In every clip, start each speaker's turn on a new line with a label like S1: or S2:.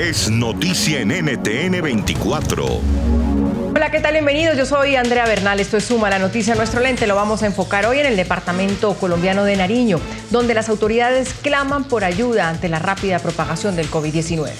S1: es noticia en NTN 24.
S2: Hola, ¿qué tal? Bienvenidos. Yo soy Andrea Bernal. Esto es Suma la noticia. Nuestro lente lo vamos a enfocar hoy en el departamento colombiano de Nariño, donde las autoridades claman por ayuda ante la rápida propagación del COVID-19.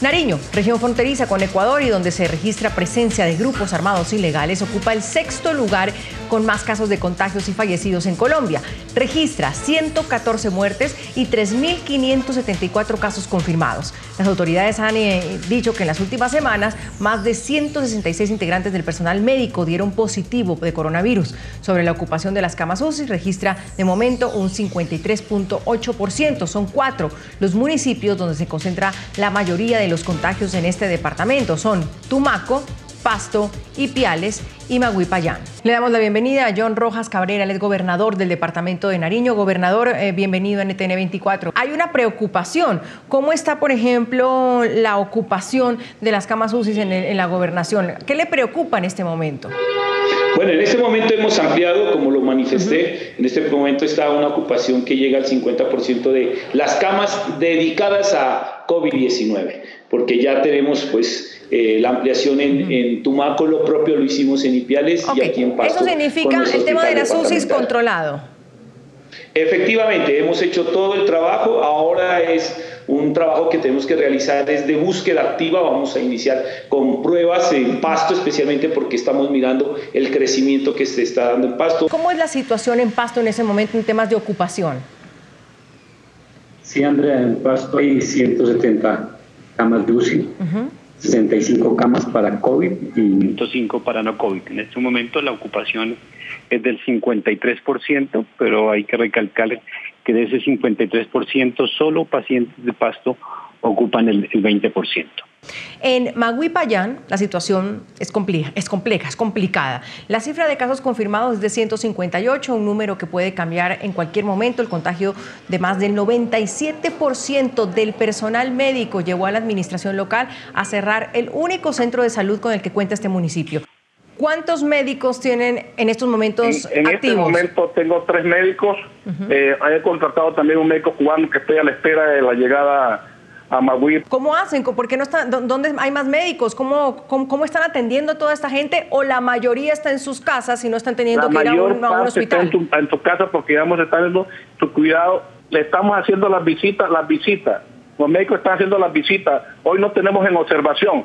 S2: Nariño, región fronteriza con Ecuador y donde se registra presencia de grupos armados ilegales, ocupa el sexto lugar con más casos de contagios y fallecidos en Colombia. Registra 114 muertes y 3.574 casos confirmados. Las autoridades han eh, dicho que en las últimas semanas más de 166 integrantes del personal médico dieron positivo de coronavirus. Sobre la ocupación de las camas UCI registra de momento un 53.8%. Son cuatro los municipios donde se concentra la mayoría de los contagios en este departamento. Son Tumaco, Pasto, Ipiales y Maguipayán. Le damos la bienvenida a John Rojas Cabrera, el es gobernador del departamento de Nariño. Gobernador, eh, bienvenido a NTN 24. Hay una preocupación. ¿Cómo está, por ejemplo, la ocupación de las camas UCI en, en la gobernación? ¿Qué le preocupa en este momento?
S3: Bueno, en este momento hemos ampliado, como lo manifesté, en este momento está una ocupación que llega al 50% de las camas dedicadas a COVID-19, porque ya tenemos pues eh, la ampliación en, Tumaco, lo propio lo hicimos en Ipiales y aquí en Pasto.
S2: Eso significa el tema de las UCI controlado.
S3: Efectivamente, hemos hecho todo el trabajo, ahora es un trabajo que tenemos que realizar desde búsqueda activa, vamos a iniciar con pruebas en pasto, especialmente porque estamos mirando el crecimiento que se está dando en pasto.
S2: ¿Cómo es la situación en pasto en ese momento en temas de ocupación?
S4: Sí, Andrea, en pasto hay 170 camas de UCI. 65 camas para COVID y 105 para no COVID. En este momento la ocupación es del 53%, pero hay que recalcar que de ese 53% solo pacientes de pasto ocupan el, 20%.
S2: En Maguipayán la situación es compleja, es compleja, es complicada. La cifra de casos confirmados es de 158, un número que puede cambiar en cualquier momento. El contagio de más del 97% del personal médico llevó a la administración local a cerrar el único centro de salud con el que cuenta este municipio. ¿Cuántos médicos tienen en estos momentos
S5: en, en este momento tengo tres médicos. Eh, he contratado también un médico cubano que estoy a la espera de la llegada a
S2: ¿Cómo hacen? ¿Por qué no están? ¿Dónde hay más médicos? ¿Cómo, cómo, están atendiendo a toda esta gente? ¿O la mayoría está en sus casas y no están teniendo que ir a un, hospital?
S5: Está en tu, casa porque vamos a estar en tu cuidado. Le estamos haciendo las visitas, las visitas. Los médicos están haciendo las visitas. Hoy no tenemos en observación.